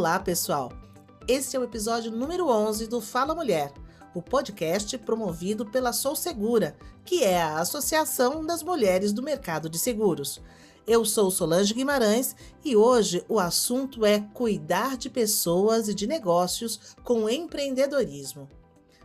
Olá, pessoal! Este é o episódio número 11 do Fala Mulher, o podcast promovido pela Sou Segura, que é a Associação das Mulheres do Mercado de Seguros. Eu sou Solange Guimarães e hoje o assunto é cuidar de pessoas e de negócios com empreendedorismo.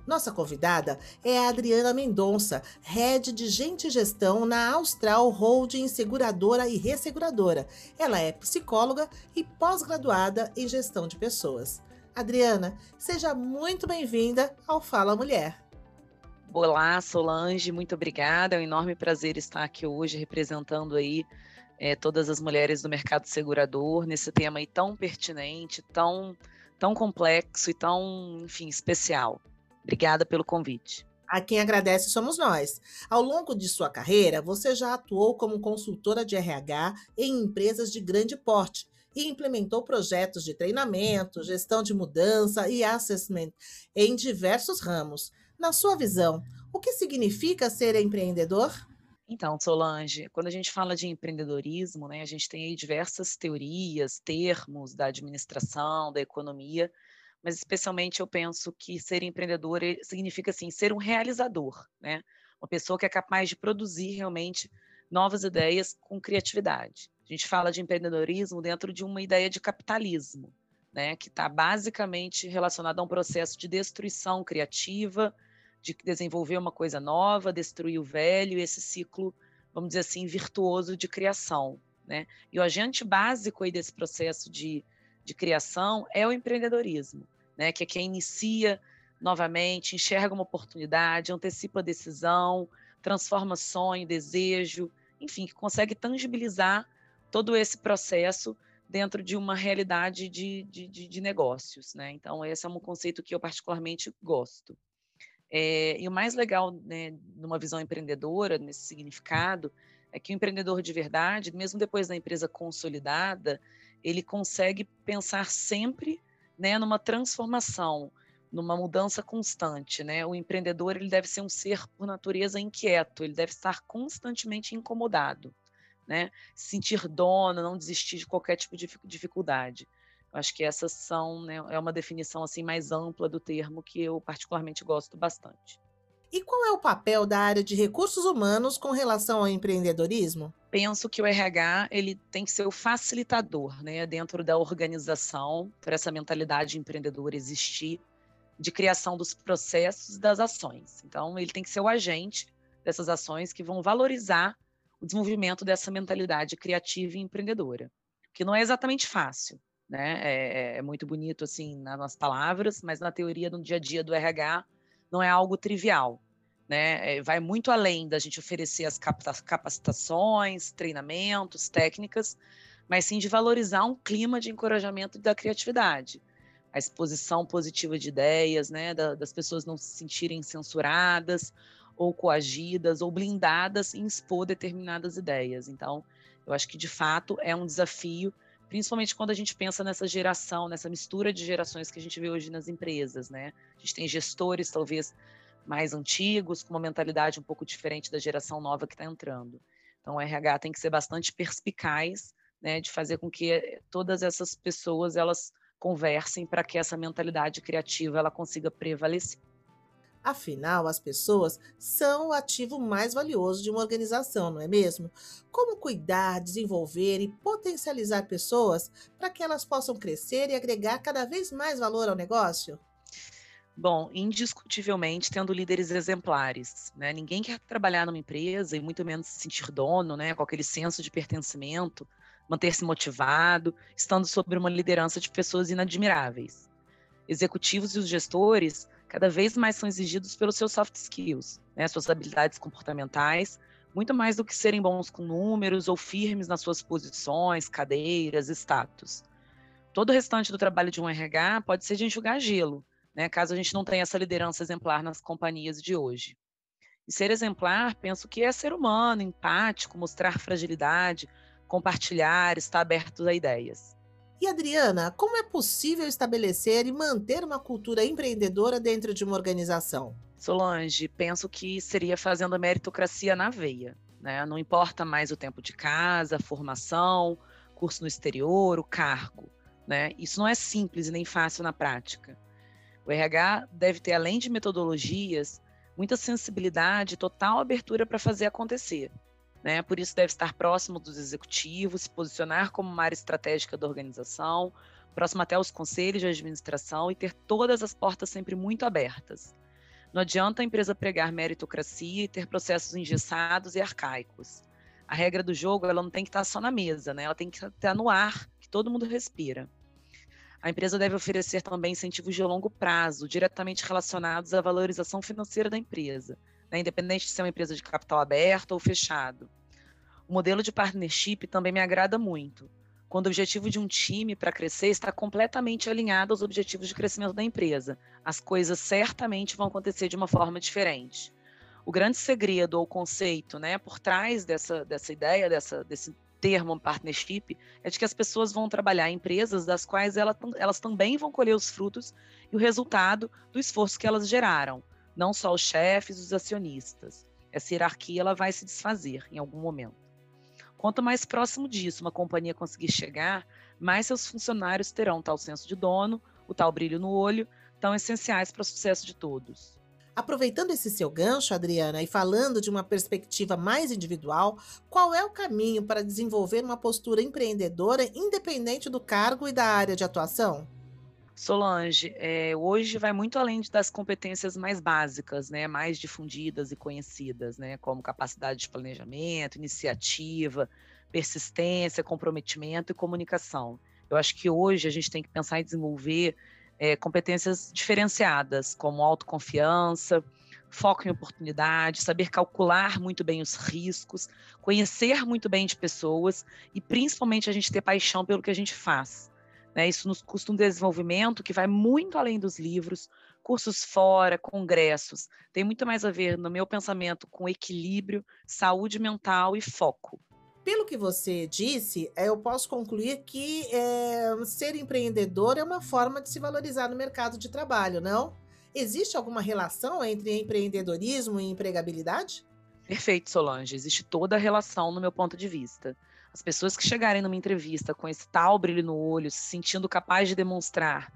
Nossa convidada é a Adriana Mendonça, head de Gente e Gestão na Austral Holding Seguradora e Resseguradora. Ela é psicóloga e pós-graduada em gestão de pessoas. Adriana, seja muito bem-vinda ao Fala Mulher. Olá, Solange, muito obrigada. É um enorme prazer estar aqui hoje representando aí é, todas as mulheres do mercado segurador nesse tema aí tão pertinente, tão, tão complexo e tão, enfim, especial. Obrigada pelo convite. A quem agradece somos nós. Ao longo de sua carreira, você já atuou como consultora de RH em empresas de grande porte e implementou projetos de treinamento, gestão de mudança e assessment em diversos ramos. Na sua visão, o que significa ser empreendedor? Então, Solange, quando a gente fala de empreendedorismo, né, a gente tem aí diversas teorias, termos da administração, da economia, mas especialmente eu penso que ser empreendedor significa assim ser um realizador, né? Uma pessoa que é capaz de produzir realmente novas ideias com criatividade. A gente fala de empreendedorismo dentro de uma ideia de capitalismo, né? Que está basicamente relacionado a um processo de destruição criativa, de desenvolver uma coisa nova, destruir o velho, esse ciclo, vamos dizer assim, virtuoso de criação, né? E o agente básico aí desse processo de, de criação é o empreendedorismo né? Que é quem inicia novamente, enxerga uma oportunidade, antecipa a decisão, transforma sonho, desejo, enfim, que consegue tangibilizar todo esse processo dentro de uma realidade de, de, de negócios, né? Então, esse é um conceito que eu particularmente gosto. É, e o mais legal, né, numa visão empreendedora, nesse significado, é que o empreendedor de verdade, mesmo depois da empresa consolidada, ele consegue pensar sempre né, numa transformação, numa mudança constante, né? O empreendedor ele deve ser um ser por natureza inquieto, ele deve estar constantemente incomodado, né? Sentir dono, não desistir de qualquer tipo de dificuldade. Eu acho que essas são, né, é uma definição assim mais ampla do termo que eu particularmente gosto bastante. E qual é o papel da área de recursos humanos com relação ao empreendedorismo? Penso que o RH ele tem que ser o facilitador, né, dentro da organização, para essa mentalidade empreendedora existir, de criação dos processos das ações. Então, ele tem que ser o agente dessas ações que vão valorizar o desenvolvimento dessa mentalidade criativa e empreendedora, que não é exatamente fácil, né? É, é muito bonito assim nas palavras, mas na teoria, no dia a dia do RH, não é algo trivial né? É, vai muito além da gente oferecer as capacitações, treinamentos, técnicas, mas sim de valorizar um clima de encorajamento da criatividade, a exposição positiva de ideias, né? Da, das pessoas não se sentirem censuradas ou coagidas ou blindadas em expor determinadas ideias. Então, eu acho que de fato é um desafio, principalmente quando a gente pensa nessa geração, nessa mistura de gerações que a gente vê hoje nas empresas, né? A gente tem gestores talvez mais antigos, com uma mentalidade um pouco diferente da geração nova que está entrando. Então, o RH tem que ser bastante perspicaz, né, de fazer com que eh, todas essas pessoas elas conversem para que essa mentalidade criativa ela consiga prevalecer. Afinal, as pessoas são o ativo mais valioso de uma organização, não é mesmo? Como cuidar, desenvolver e potencializar pessoas para que elas possam crescer e agregar cada vez mais valor ao negócio? Bom, indiscutivelmente tendo líderes exemplares, né? Ninguém quer trabalhar numa empresa e muito menos se sentir dono, né? Com aquele senso de pertencimento, manter-se motivado, estando sob uma liderança de pessoas inadmiráveis. Executivos e os gestores cada vez mais são exigidos pelos seus soft skills, né? Suas habilidades comportamentais, muito mais do que serem bons com números ou firmes nas suas posições, cadeiras, status. Todo o restante do trabalho de um RH pode ser de enxugar gelo né, caso a gente não tenha essa liderança exemplar nas companhias de hoje. E ser exemplar, penso que é ser humano, empático, mostrar fragilidade, compartilhar, estar aberto a ideias. E Adriana, como é possível estabelecer e manter uma cultura empreendedora dentro de uma organização? Solange, penso que seria fazendo a meritocracia na veia. Né? Não importa mais o tempo de casa, a formação, curso no exterior, o cargo. Né? Isso não é simples e nem fácil na prática. O RH deve ter, além de metodologias, muita sensibilidade total abertura para fazer acontecer. Né? Por isso, deve estar próximo dos executivos, se posicionar como uma área estratégica da organização, próximo até aos conselhos de administração e ter todas as portas sempre muito abertas. Não adianta a empresa pregar meritocracia e ter processos engessados e arcaicos. A regra do jogo ela não tem que estar só na mesa, né? ela tem que estar no ar, que todo mundo respira. A empresa deve oferecer também incentivos de longo prazo, diretamente relacionados à valorização financeira da empresa, né? independente de ser uma empresa de capital aberto ou fechado. O modelo de partnership também me agrada muito, quando o objetivo de um time para crescer está completamente alinhado aos objetivos de crescimento da empresa. As coisas certamente vão acontecer de uma forma diferente. O grande segredo ou conceito né, por trás dessa, dessa ideia, dessa, desse termo partnership é de que as pessoas vão trabalhar em empresas das quais elas, elas também vão colher os frutos e o resultado do esforço que elas geraram, não só os chefes, os acionistas. Essa hierarquia ela vai se desfazer em algum momento. Quanto mais próximo disso uma companhia conseguir chegar, mais seus funcionários terão tal senso de dono, o tal brilho no olho, tão essenciais para o sucesso de todos. Aproveitando esse seu gancho, Adriana, e falando de uma perspectiva mais individual, qual é o caminho para desenvolver uma postura empreendedora independente do cargo e da área de atuação? Solange, é, hoje vai muito além das competências mais básicas, né, mais difundidas e conhecidas, né, como capacidade de planejamento, iniciativa, persistência, comprometimento e comunicação. Eu acho que hoje a gente tem que pensar em desenvolver é, competências diferenciadas, como autoconfiança, foco em oportunidade, saber calcular muito bem os riscos, conhecer muito bem de pessoas e principalmente a gente ter paixão pelo que a gente faz. Né? Isso nos custa um desenvolvimento que vai muito além dos livros, cursos fora, congressos. Tem muito mais a ver, no meu pensamento, com equilíbrio, saúde mental e foco. Pelo que você disse, eh, eu posso concluir que é, ser empreendedor é uma forma de se valorizar no mercado de trabalho, não? Existe alguma relação entre empreendedorismo e empregabilidade? Perfeito, Solange. Existe toda a relação no meu ponto de vista. As pessoas que chegarem numa entrevista com esse tal brilho no olho, se sentindo capaz de demonstrar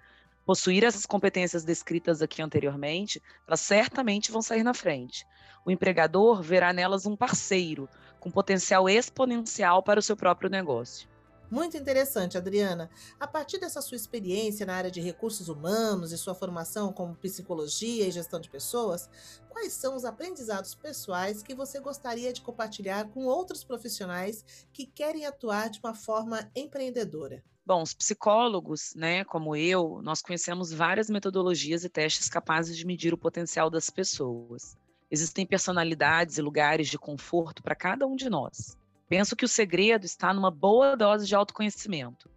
possuir essas competências descritas aqui anteriormente, elas certamente vão sair na frente. O empregador verá nelas um parceiro, com potencial exponencial para o seu próprio negócio. Muito interessante, Adriana. A partir dessa sua experiência na área de recursos humanos e sua formação como psicologia e gestão de pessoas, quais são os aprendizados pessoais que você gostaria de compartilhar com outros profissionais que querem atuar de uma forma empreendedora? Bom, os psicólogos, né, como eu, nós conhecemos várias metodologias e testes capazes de medir o potencial das pessoas. Existem personalidades e lugares de conforto para cada um de nós. Penso que o segredo está numa boa dose de autoconhecimento.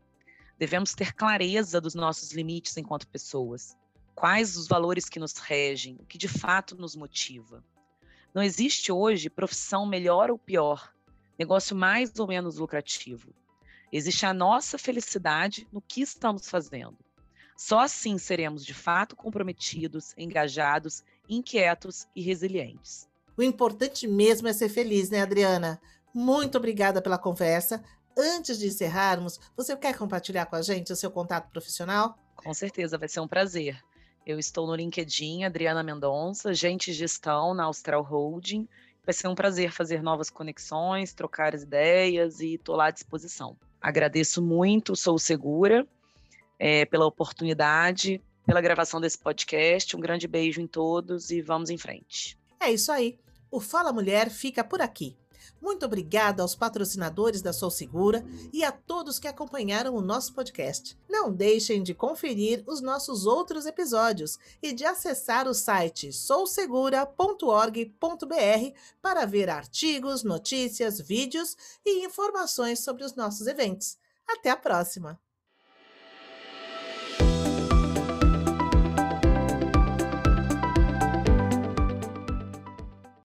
Devemos ter clareza dos nossos limites enquanto pessoas. Quais os valores que nos regem, o que de fato nos motiva. Não existe hoje profissão melhor ou pior, negócio mais ou menos lucrativo. Existe a nossa felicidade no que estamos fazendo. Só assim seremos de fato comprometidos, engajados, inquietos e resilientes. O importante mesmo é ser feliz, né, Adriana? Muito obrigada pela conversa. Antes de encerrarmos, você quer compartilhar com a gente o seu contato profissional? Com certeza, vai ser um prazer. Eu estou no LinkedIn, Adriana Mendonça, gente gestão na Austral Holding. Vai ser um prazer fazer novas conexões, trocar as ideias e estou lá à disposição. Agradeço muito, sou segura é, pela oportunidade, pela gravação desse podcast. Um grande beijo em todos e vamos em frente. É isso aí. O Fala Mulher fica por aqui. Muito obrigada aos patrocinadores da Sou Segura e a todos que acompanharam o nosso podcast. Não deixem de conferir os nossos outros episódios e de acessar o site sousegura.org.br para ver artigos, notícias, vídeos e informações sobre os nossos eventos. Até a próxima!